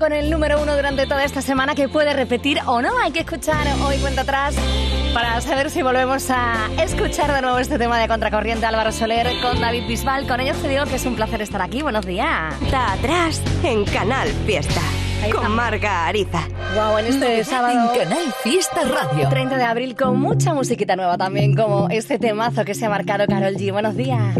con el número uno durante toda esta semana que puede repetir o no. Hay que escuchar hoy cuenta atrás para saber si volvemos a escuchar de nuevo este tema de Contracorriente Álvaro Soler con David Bisbal. Con ellos te digo que es un placer estar aquí. Buenos días. Cuenta atrás en Canal Fiesta. Con. Marga Ariza. Wow, en este sábado. En Canal Fiesta Radio. 30 de abril con mucha musiquita nueva también, como este temazo que se ha marcado Carol G. Buenos días.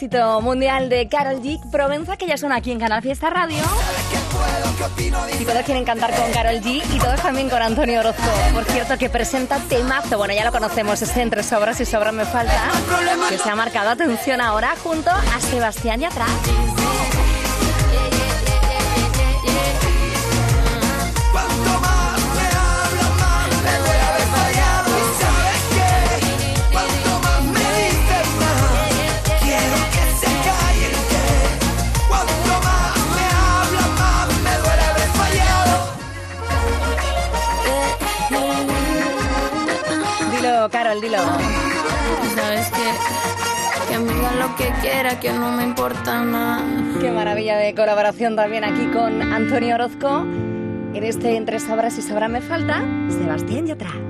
Éxito mundial de Carol G. Provenza, que ya son aquí en Canal Fiesta Radio. Y todos quieren cantar con Carol G y todos también con Antonio Orozco. Por cierto, que presenta temazo. Bueno, ya lo conocemos, este entre sobras y sobras me falta. Que se ha marcado atención ahora junto a Sebastián Yatra. Cuanto Dilo, Carol, dilo. Sabes que, que me digan lo que quiera, que no me importa nada. Qué maravilla de colaboración también aquí con Antonio Orozco. En este Entre Sobras y Sobras me falta, Sebastián Yatra.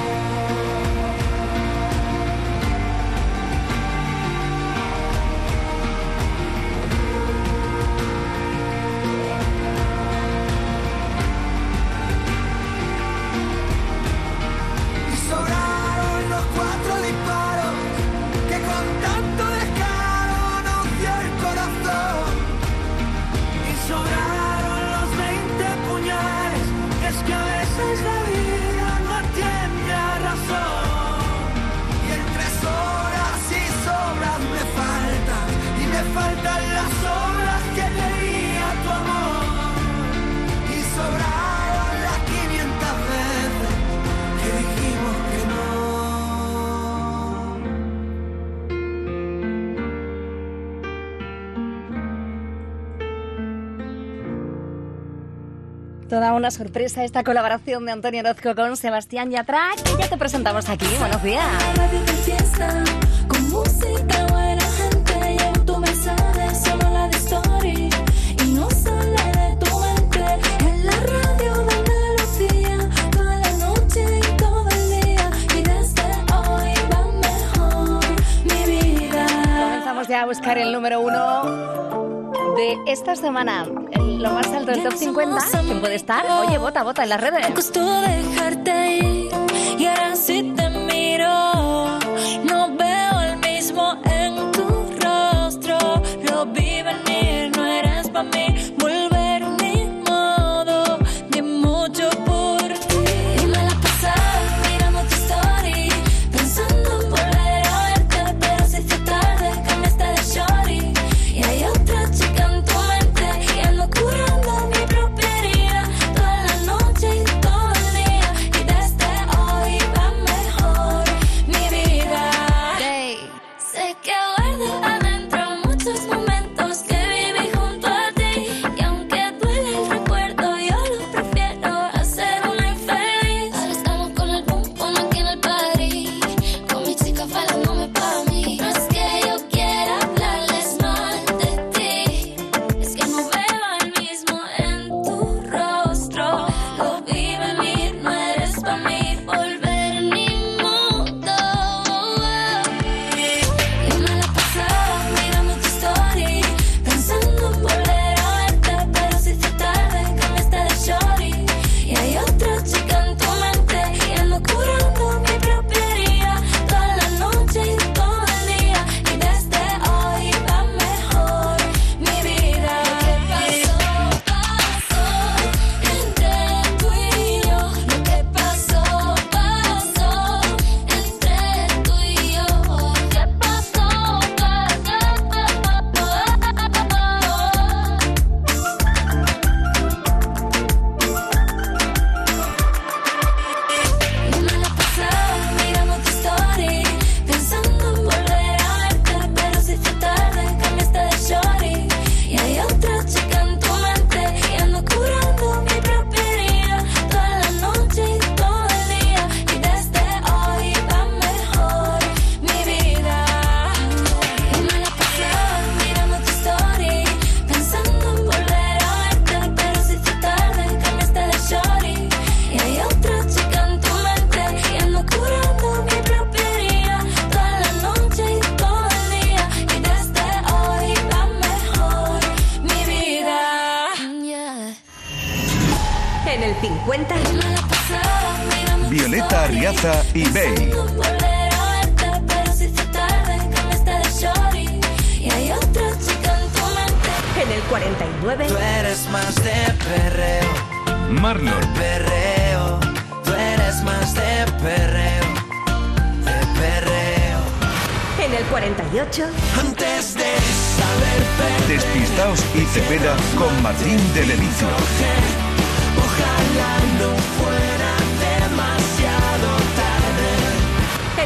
Toda una sorpresa esta colaboración de Antonio Orozco con Sebastián Yatra, que ya te presentamos aquí. Buenos días. Comenzamos ya a buscar el número uno de esta semana lo más alto del top 50, ¿quién puede estar? Oye, vota, vota en las redes.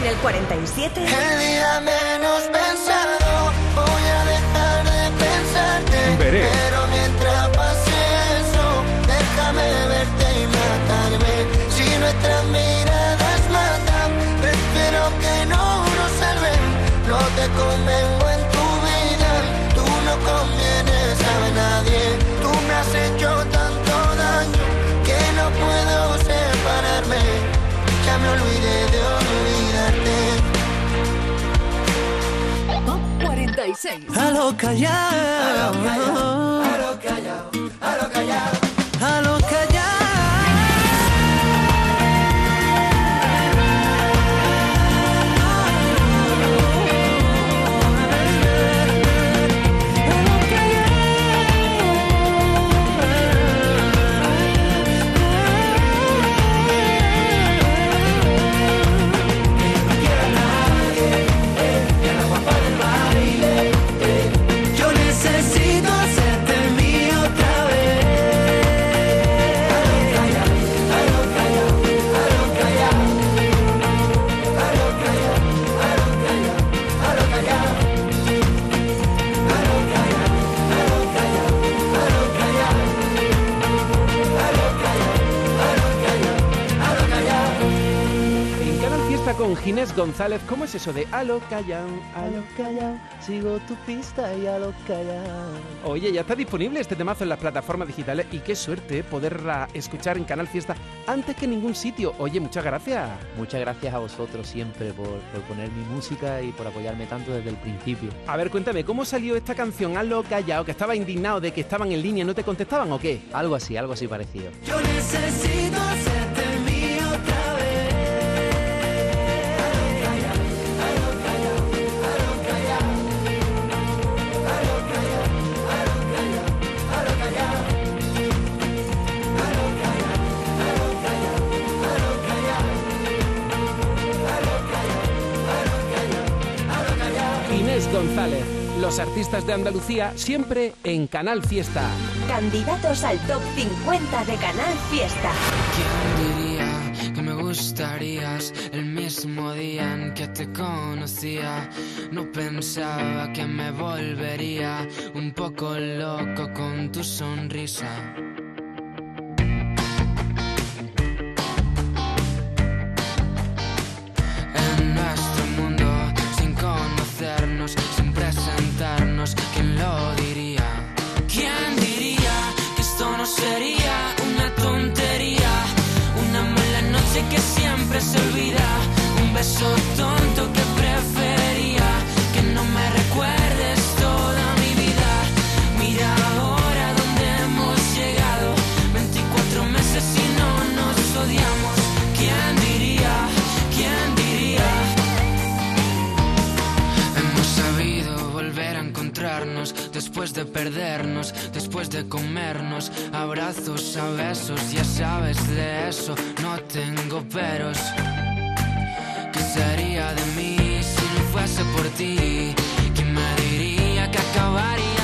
el 47. Voy a dejar de pensarte. 6. A lo callao. A lo callao. A lo callao. A lo callao. Ginés González, ¿cómo es eso de a lo callao, a lo callao, sigo tu pista y a lo callao? Oye, ya está disponible este temazo en las plataformas digitales y qué suerte poderla escuchar en Canal Fiesta antes que en ningún sitio. Oye, muchas gracias. Muchas gracias a vosotros siempre por, por poner mi música y por apoyarme tanto desde el principio. A ver, cuéntame, ¿cómo salió esta canción a lo callao? ¿Que estaba indignado de que estaban en línea y no te contestaban o qué? Algo así, algo así parecido. Yo necesito hacerte González, los artistas de Andalucía siempre en Canal Fiesta. Candidatos al top 50 de Canal Fiesta. ¿Quién diría que me gustarías el mismo día en que te conocía? No pensaba que me volvería un poco loco con tu sonrisa. De perdernos, después de comernos, abrazos a ya sabes de eso, no tengo peros. ¿Qué sería de mí si no fuese por ti? ¿Quién me diría que acabaría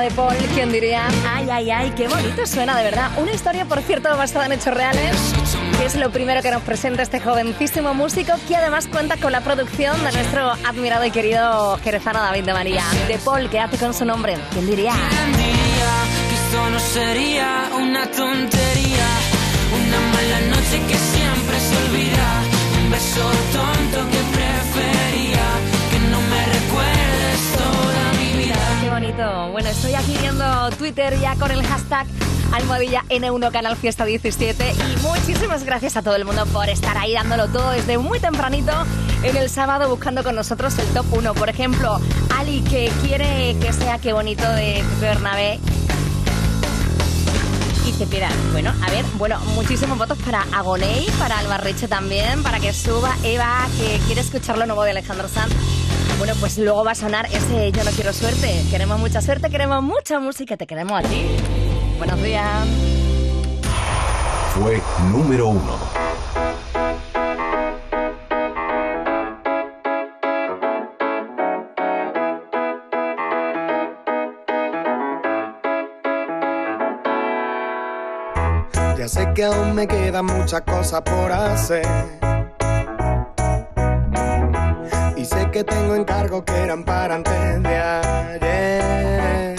De Paul, ¿quién diría? Ay, ay, ay, qué bonito suena, de verdad. Una historia, por cierto, basada en hechos reales, que es lo primero que nos presenta este jovencísimo músico, que además cuenta con la producción de nuestro admirado y querido jerezano David de María. De Paul, ¿qué hace con su nombre? ¿Quién diría? ¿Quién diría que esto no sería una tontería? Una mala noche que siempre se olvida. Un beso tonto que prefería Bueno, estoy aquí viendo Twitter ya con el hashtag almohadilla N1 Canal Fiesta 17 y muchísimas gracias a todo el mundo por estar ahí dándolo todo desde muy tempranito en el sábado buscando con nosotros el top 1. Por ejemplo, Ali que quiere que sea qué bonito de Bernabé y Cepeda. Bueno, a ver, bueno, muchísimos votos para Agoney, para Albarreche también, para que suba Eva, que quiere escuchar lo nuevo de Alejandro Sanz. Bueno, pues luego va a sonar ese Yo no quiero suerte. Queremos mucha suerte, queremos mucha música, te queremos a ti. Buenos días. fue número uno. Ya sé que aún me quedan muchas cosas por hacer. Que tengo encargos que eran para antes de ayer.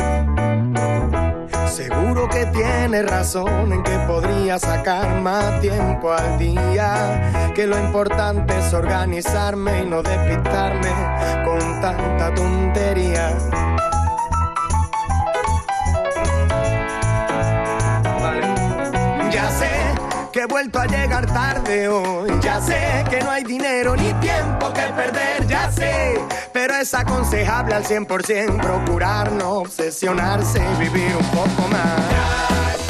Seguro que tienes razón en que podría sacar más tiempo al día. Que lo importante es organizarme y no despistarme con tanta tontería. He vuelto a llegar tarde hoy. Ya sé que no hay dinero ni tiempo que perder. Ya sé, pero es aconsejable al 100% procurar no obsesionarse y vivir un poco más.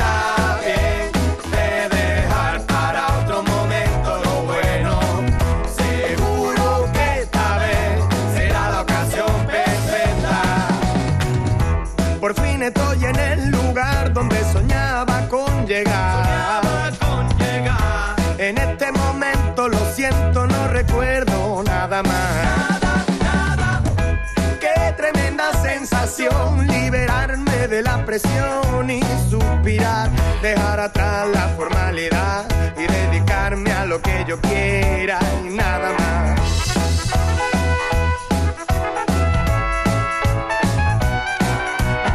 No recuerdo nada más. Qué tremenda sensación liberarme de la presión y suspirar, dejar atrás la formalidad y dedicarme a lo que yo quiera y nada más.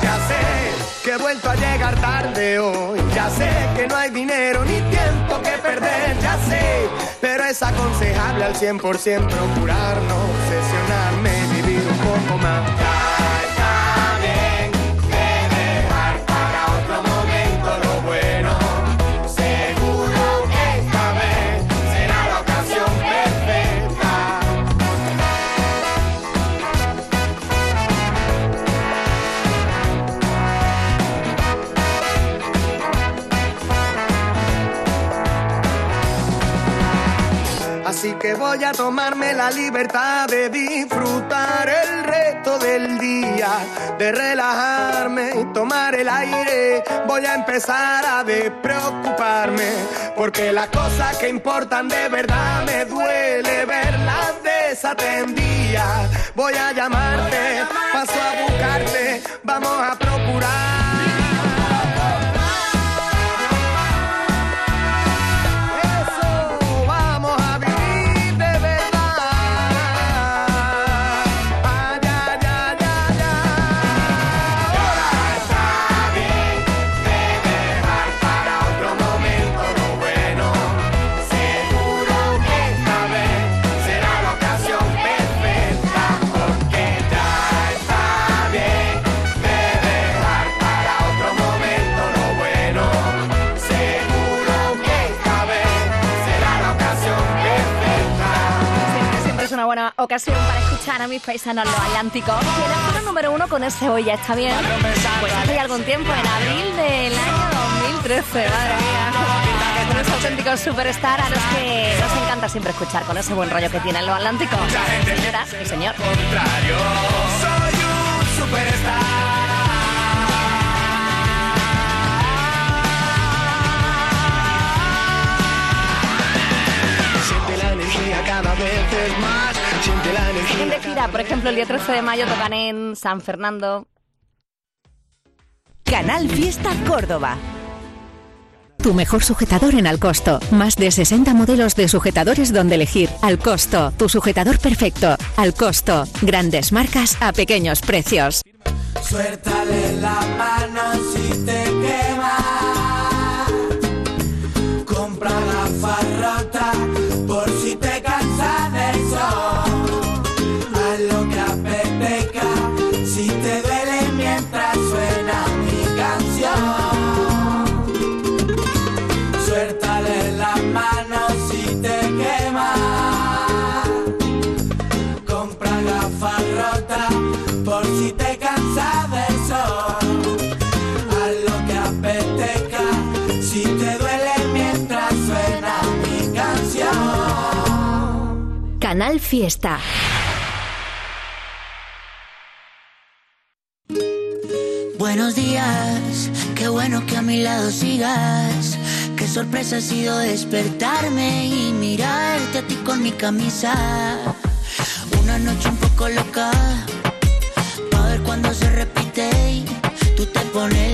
Ya sé que he vuelto a llegar tarde hoy. Ya sé que no hay dinero ni tiempo que perder. Ya sé, es aconsejable al 100% procurar no obsesionarme vivir un poco más. Así que voy a tomarme la libertad de disfrutar el resto del día, de relajarme y tomar el aire. Voy a empezar a despreocuparme, porque las cosas que importan de verdad me duele verlas desatendidas. Voy a llamarte, paso a buscarte, vamos a procurar. Escuchar a mis paisanos los atlánticos. El actor número uno con ese hoy ya está bien. Pues hace algún tiempo, en abril del año 2013, madre mía. Unos auténticos superstar a los que nos encanta siempre escuchar con ese buen rollo que tienen los atlánticos. Señoras y señor. contrario. Soy un superstar. Cada vez es más. Siente la energía. Siguen de gira, por ejemplo, el día 13 de mayo tocan en San Fernando. Canal Fiesta Córdoba. Tu mejor sujetador en Alcosto. Más de 60 modelos de sujetadores donde elegir. Al costo, tu sujetador perfecto. Al costo, grandes marcas a pequeños precios. Suéltale la mano si te duele mientras suena mi canción. Canal Fiesta. Buenos días, qué bueno que a mi lado sigas. Que sorpresa ha sido despertarme y mirarte a ti con mi camisa. Una noche un poco loca, pa' ver cuando se repite. y Tú te pones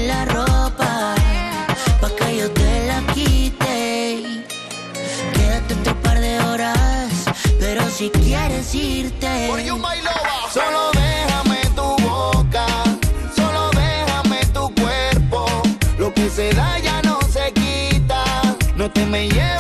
si quieres irte. Solo déjame tu boca, solo déjame tu cuerpo. Lo que se da ya no se quita. No te me lleves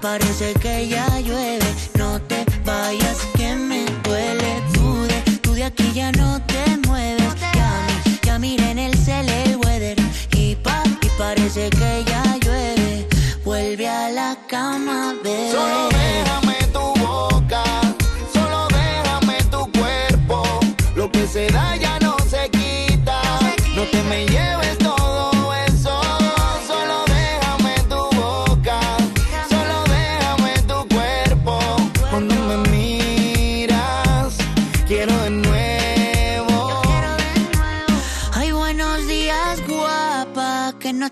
parece que ya llueve. No te vayas que me duele. Tú de, tú de aquí ya no te mueves. Ya ya miré en el cel el weather. Y pa, y parece que ya llueve. Vuelve a la cama, bebé. Solo déjame tu boca, solo déjame tu cuerpo. Lo que se da ya no se quita. No te me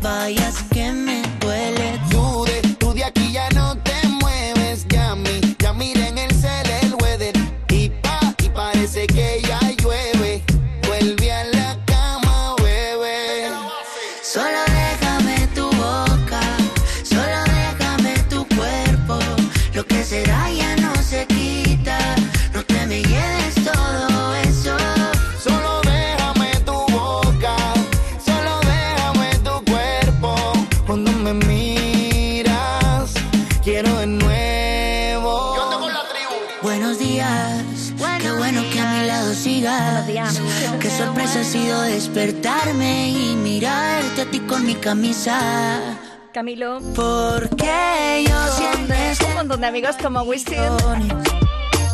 vayas que me duele. Tú de, tú de aquí ya no te mueves, ya mi, ya mira despertarme y mirarte a ti con mi camisa. Camilo. Porque yo siempre un montón de amigos como Wisin.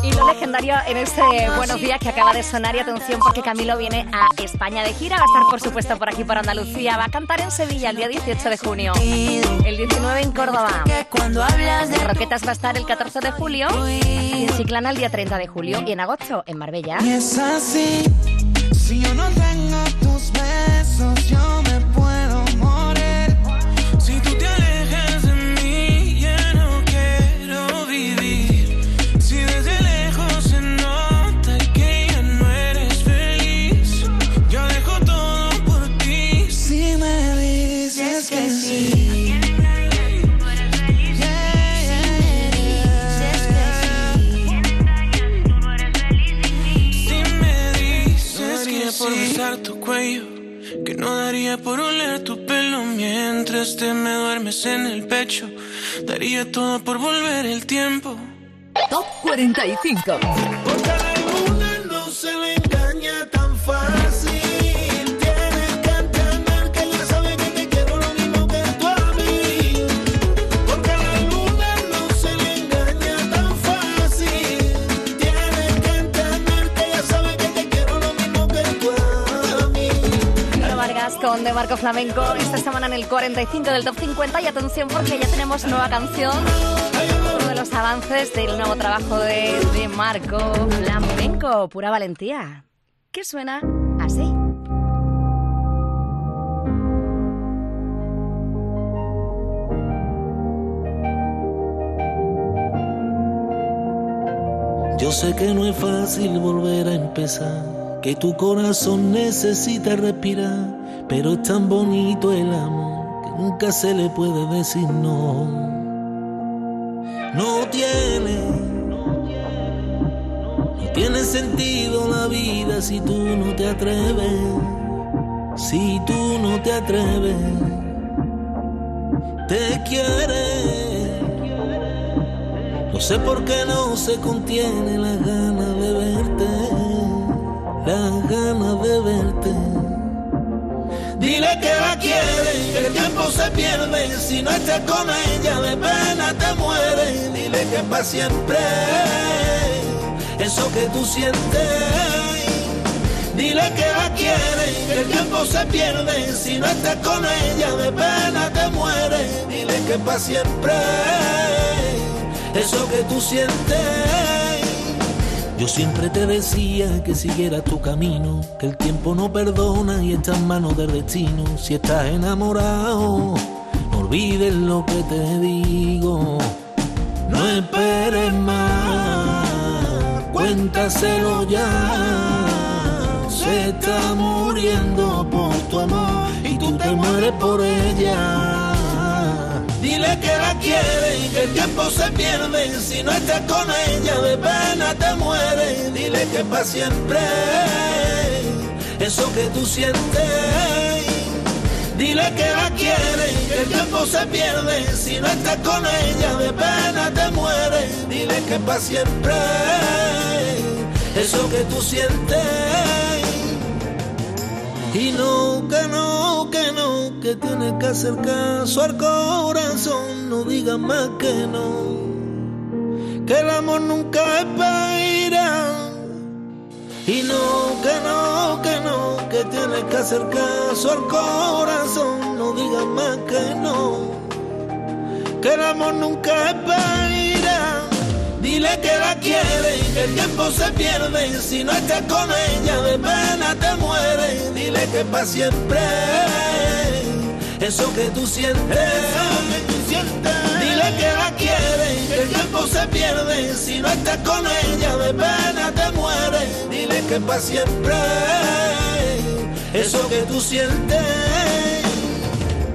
Y lo legendario en este Buenos Días que acaba de sonar y atención porque Camilo viene a España de gira, va a estar por supuesto por aquí por Andalucía, va a cantar en Sevilla el día 18 de junio, el 19 en Córdoba, de Roquetas va a estar el 14 de julio y en Chiclana el día 30 de julio y en agosto en Marbella. Y es así, si yo no tengo tus besos, yo me mientras te me duermes en el pecho, daría todo por volver el tiempo. Top 45. Porque la luna no se le De Marco Flamenco esta semana en el 45 del Top 50 y atención porque ya tenemos nueva canción. Uno de los avances del nuevo trabajo de, de Marco Flamenco, pura valentía, que suena así. Yo sé que no es fácil volver a empezar, que tu corazón necesita respirar, pero es tan bonito el amor que nunca se le puede decir no. No tiene, no tiene sentido la vida si tú no te atreves, si tú no te atreves, te quiere. No sé por qué no se contiene la gana de verte, la gana de verte. Dile que la quieres, que el tiempo se pierde, si no estás con ella de pena te mueres. Dile que para siempre, eso que tú sientes. Dile que la quieres, que el tiempo se pierde, si no estás con ella de pena te mueres. Dile que para siempre eso que tú sientes. Yo siempre te decía que siguieras tu camino, que el tiempo no perdona y está en manos del destino. Si estás enamorado, no olvides lo que te digo. No esperes más, cuéntaselo ya. Se está muriendo por tu amor y tú te mueres por ella. Dile que la quieres que el tiempo se pierde. Si no estás con ella, de pena te mueres. Dile que para siempre, eso que tú sientes. Dile que la quieres y que el tiempo se pierde. Si no estás con ella, de pena te mueres. Dile que para siempre, eso que tú sientes. Y no, que no, que no, que tienes que hacer caso al corazón, no digas más que no, que el amor nunca espera. Y no, que no, que no, que tienes que hacer caso al corazón, no digas más que no, que el amor nunca espera. Dile que la quieres y que el tiempo se pierde. Si no estás con ella, de pena te mueres. Dile que para siempre, eso que tú sientes. Dile que la quieres que el tiempo se pierde. Si no estás con ella, de pena te mueres. Dile que para siempre, eso que tú sientes.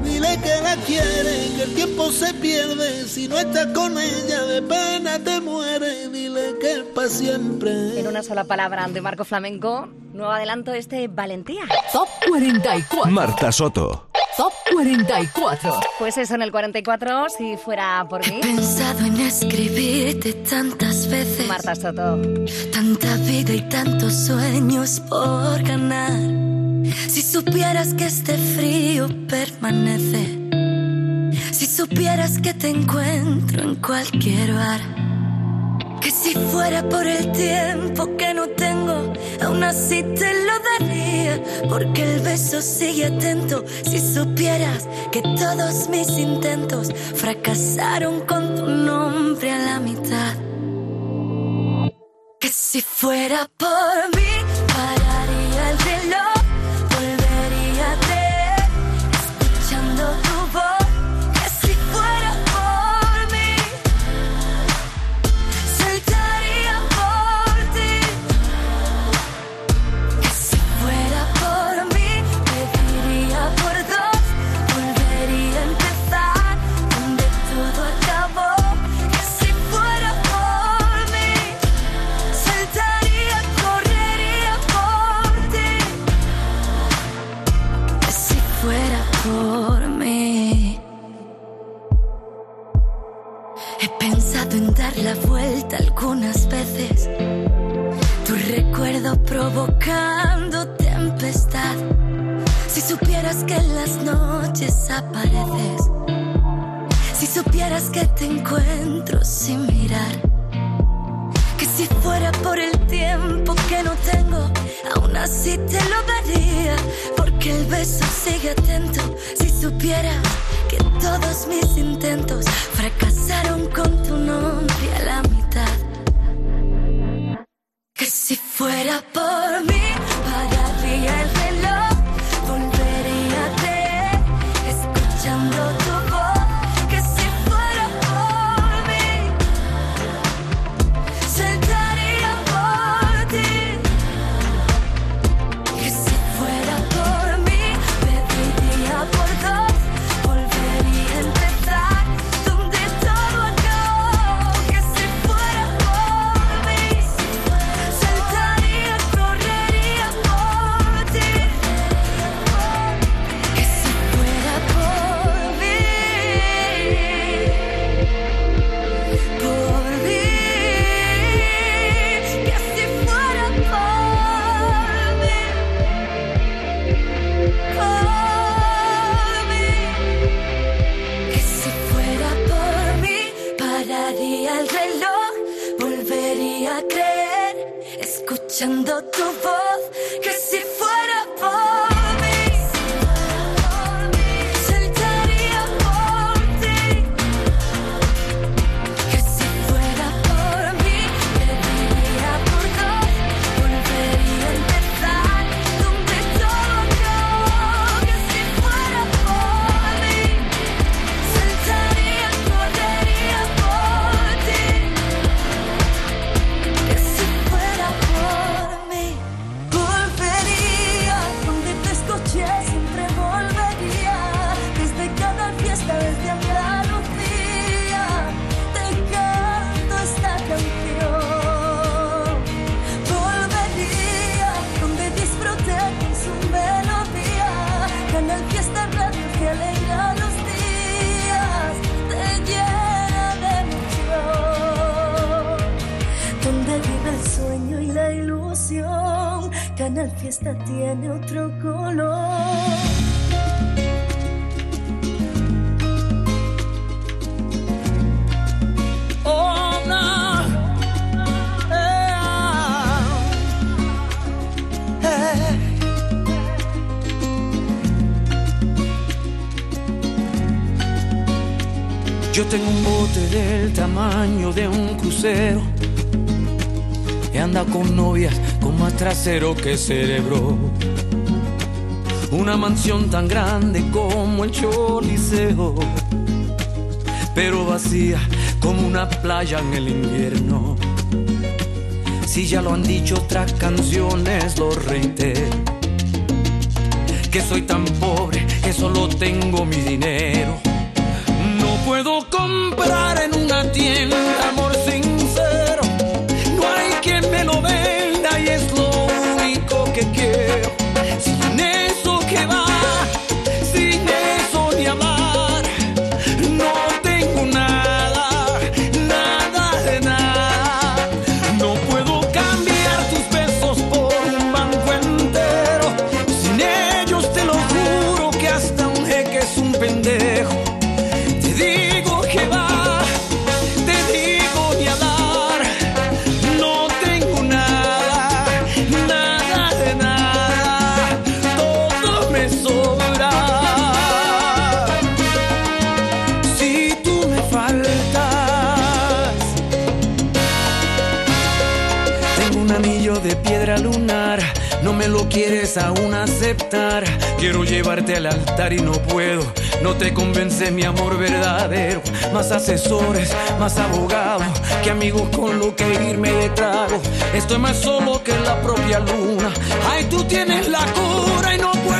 Dile que la quieres, que el tiempo se pierde. Si no estás con ella, de pena te mueres. Dile que es para siempre. En una sola palabra, de Marco Flamenco, nuevo adelanto este Valentía. Top 44. Marta Soto. Top 44. Pues eso en el 44, si fuera por mí. Pensado en escribirte tantas veces. Marta Soto. Tanta vida y tantos sueños por ganar. Si supieras que este frío permanece. Supieras que te encuentro en cualquier bar. Que si fuera por el tiempo que no tengo, aún así te lo daría. Porque el beso sigue atento. Si supieras que todos mis intentos fracasaron con tu nombre a la mitad. Que si fuera por mí, Si supieras que te encuentro sin mirar. Que si fuera por el tiempo que no tengo, aún así te lo daría. Porque el beso sigue atento. Si supieras que todos mis intentos fracasaron con tu nombre a la mitad. Que si fuera por mí, de un crucero. Y anda con novias con más trasero que cerebro. Una mansión tan grande como el Choliseo, pero vacía como una playa en el invierno. Si ya lo han dicho otras canciones, lo reitero. Que soy tan pobre que solo tengo mi dinero. No puedo comprar de mi amor verdadero. Más asesores, más abogados, que amigos con lo que irme de trago. Estoy más solo que la propia luna. Ay, tú tienes la cura y no puedo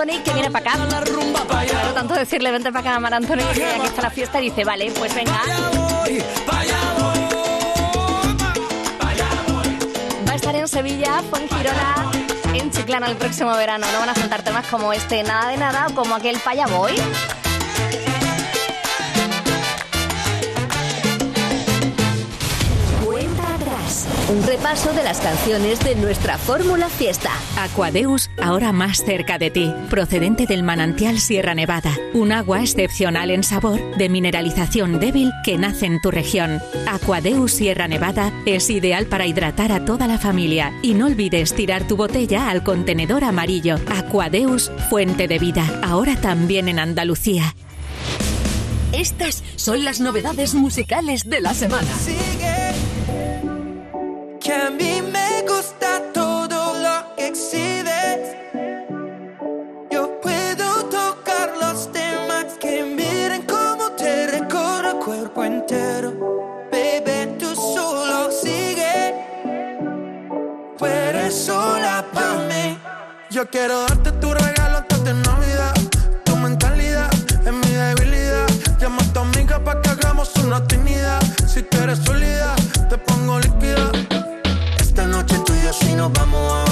Anthony que viene para acá. Claro, tanto decirle vente para acá, Mar Anthony, que aquí está la fiesta, y dice, vale, pues venga. Va a estar en Sevilla, Fuengirola, en Chiclana el próximo verano. No van a faltar temas como este, nada de nada, o como aquel Paya Boy. Un repaso de las canciones de nuestra fórmula fiesta. Aquadeus, ahora más cerca de ti. Procedente del manantial Sierra Nevada. Un agua excepcional en sabor, de mineralización débil que nace en tu región. Aquadeus Sierra Nevada es ideal para hidratar a toda la familia. Y no olvides tirar tu botella al contenedor amarillo. Aquadeus, fuente de vida. Ahora también en Andalucía. Estas son las novedades musicales de la semana. Que a mí me gusta exhibes. Yo puedo tocar los temas que miren cómo te recorre el cuerpo entero. Baby, tú solo sigue. Tú eres sola para mí. Yo quiero darte tu regalo antes de Navidad. Tu mentalidad es mi debilidad. Llama a tu amiga para que hagamos una trinidad. Si tú eres sólida, te pongo líquida. Esta noche tú y yo si nos vamos a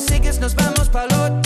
sigues, nos vamos para el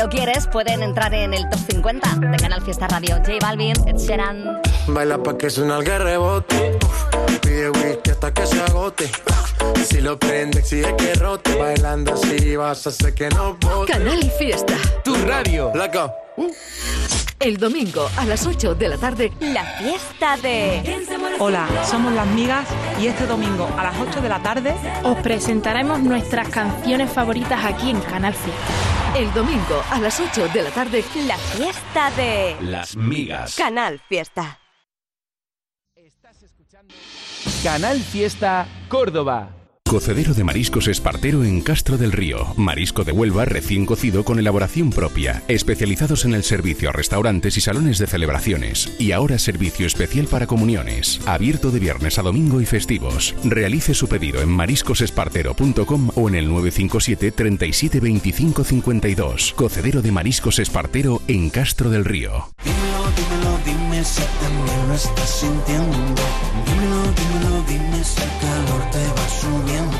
lo quieres, pueden entrar en el top 50 de Canal Fiesta Radio. J Balvin, Ed Sheeran. Baila pa' que suena el rebote. Pide whisky hasta que se agote. Si lo prende, exige que rote. Bailando así vas a hacer que no bote. Canal Fiesta. Tu radio. Laca. El domingo a las 8 de la tarde. La fiesta de... Hola, somos las migas y este domingo a las 8 de la tarde os presentaremos nuestras canciones favoritas aquí en Canal Fiesta. El domingo a las 8 de la tarde. La fiesta de... Las migas. Canal Fiesta. Canal Fiesta Córdoba. Cocedero de mariscos Espartero en Castro del Río. Marisco de Huelva recién cocido con elaboración propia. Especializados en el servicio a restaurantes y salones de celebraciones. Y ahora servicio especial para comuniones. Abierto de viernes a domingo y festivos. Realice su pedido en mariscosespartero.com o en el 957 37 25 52. Cocedero de mariscos Espartero en Castro del Río. Dímelo, dímelo, dime si también lo estás sintiendo. Dímelo, dímelo, dime si el calor te va subiendo.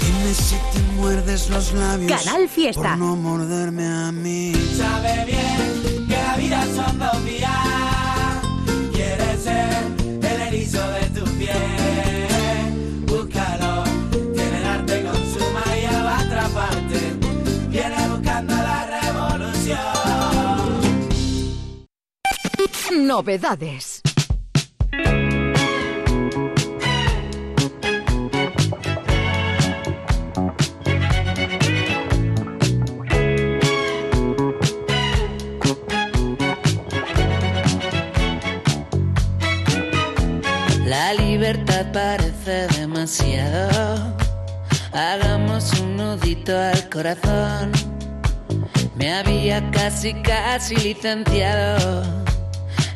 Dime si te muerdes los labios. Canal Fiesta. Por no morderme a mí. Sabe bien que la vida son dos Novedades. La libertad parece demasiado. Hagamos un nudito al corazón. Me había casi, casi licenciado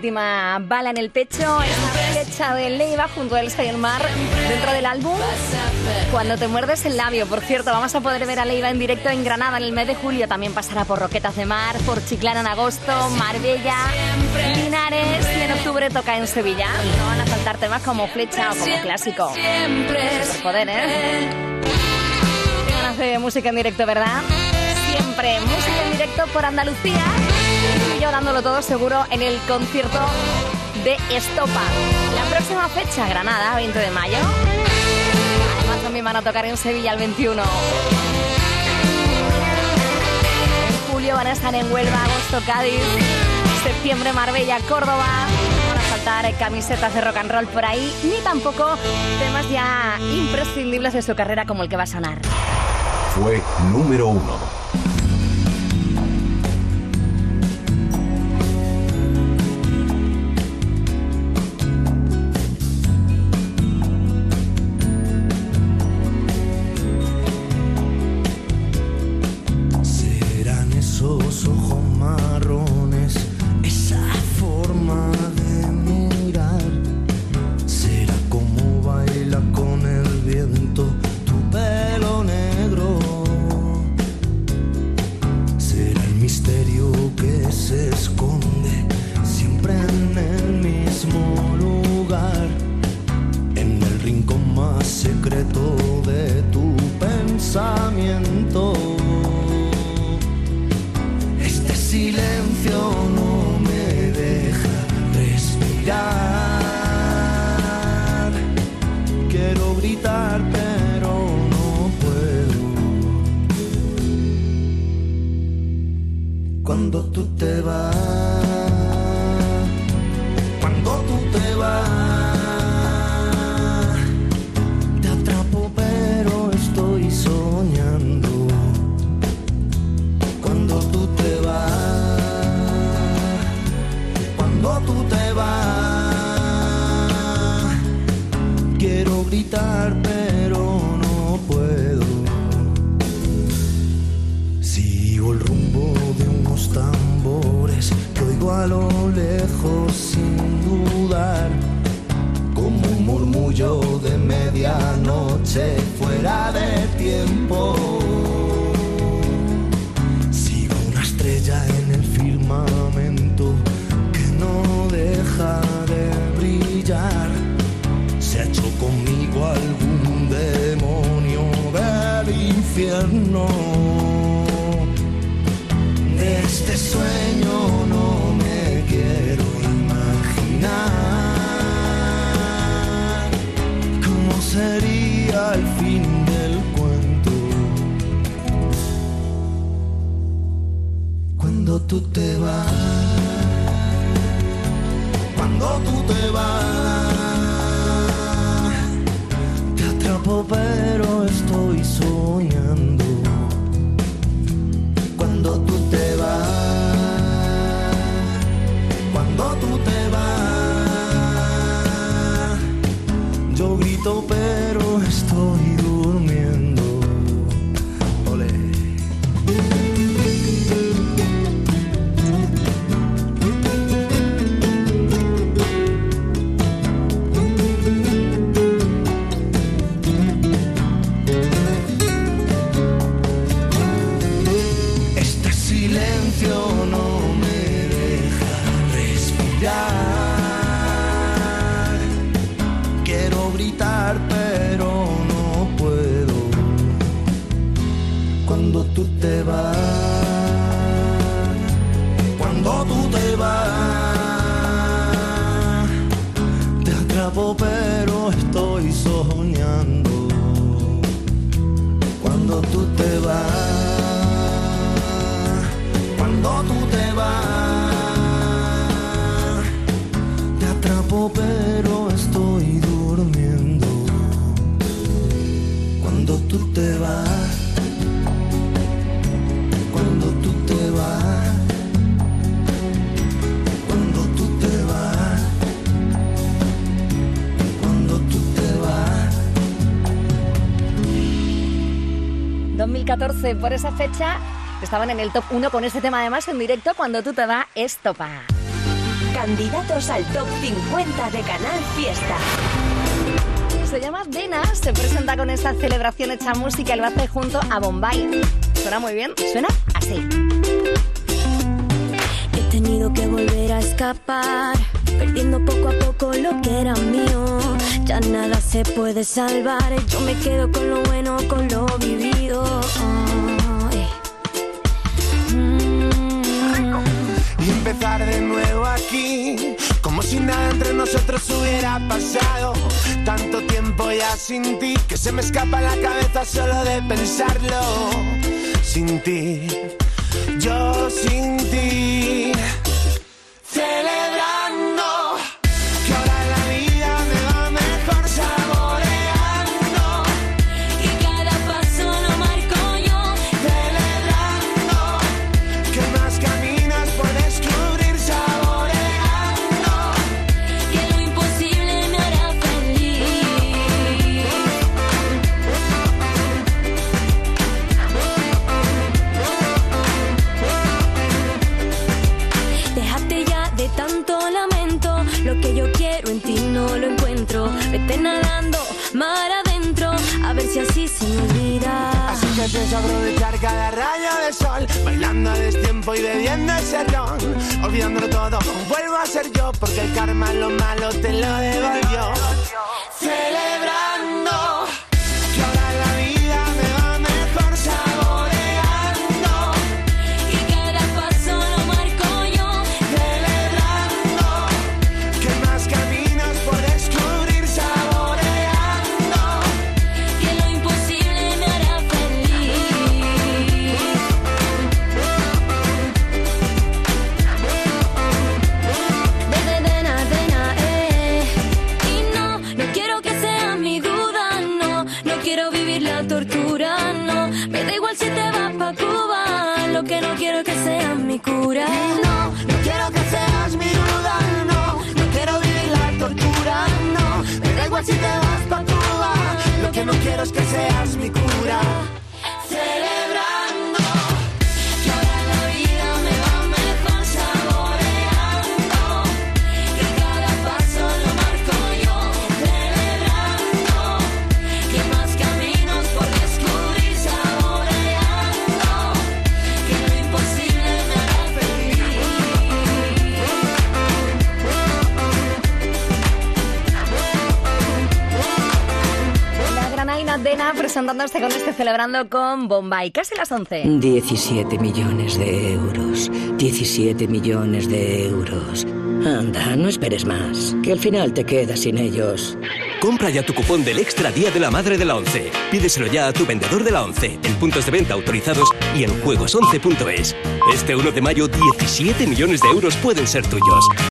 Última bala en el pecho, esa flecha de Leiva junto a Elsa y el mar dentro del álbum. Cuando te muerdes el labio, por cierto, vamos a poder ver a Leiva en directo en Granada en el mes de julio. También pasará por Roquetas de Mar, por Chiclana en agosto, Marbella, Linares y en octubre toca en Sevilla. No van a faltar temas como flecha o como clásico. Poder, ¿eh? Ganas de música en directo, ¿verdad? Siempre música en directo por Andalucía. Dándolo todo seguro en el concierto de Estopa. La próxima fecha, Granada, 20 de mayo. Además también van a tocar en Sevilla el 21. En julio van a estar en Huelva, agosto Cádiz, septiembre Marbella, Córdoba. Van a faltar camisetas de rock and roll por ahí, ni tampoco temas ya imprescindibles de su carrera como el que va a sonar. Fue número uno. Atrapo pero estoy durmiendo. Cuando tú te vas, cuando tú te vas, cuando tú te vas, cuando tú te vas. 2014, por esa fecha, estaban en el top 1 con este tema además en directo cuando tú te vas, es topa. Candidatos al top 50 de Canal Fiesta. Se llama Venas, se presenta con esta celebración hecha música y lo hace junto a Bombay. Suena muy bien, suena así. He tenido que volver a escapar, perdiendo poco a poco lo que era mío. Ya nada se puede salvar, yo me quedo con lo bueno, con lo vivido. De nuevo aquí, como si nada entre nosotros hubiera pasado. Tanto tiempo ya sin ti que se me escapa la cabeza solo de pensarlo. Sin ti, yo sin ti, pienso aprovechar cada rayo de sol Bailando a destiempo y bebiendo ese ron Olvidándolo todo, vuelvo a ser yo Porque el karma lo malo te lo devolvió. Celebrando mi. No, no quiero que seas mi duda, no. No quiero vivir la tortura, no. Me da igual si te vas pa' Cuba. Lo que no quiero es que seas mi cura. Presentándose con este celebrando con Bombay. Casi las 11. 17 millones de euros. 17 millones de euros. Anda, no esperes más. Que al final te quedas sin ellos. Compra ya tu cupón del Extra Día de la Madre de la ONCE. Pídeselo ya a tu vendedor de la ONCE, en puntos de venta autorizados y en juegos11.es. Este 1 de mayo, 17 millones de euros pueden ser tuyos.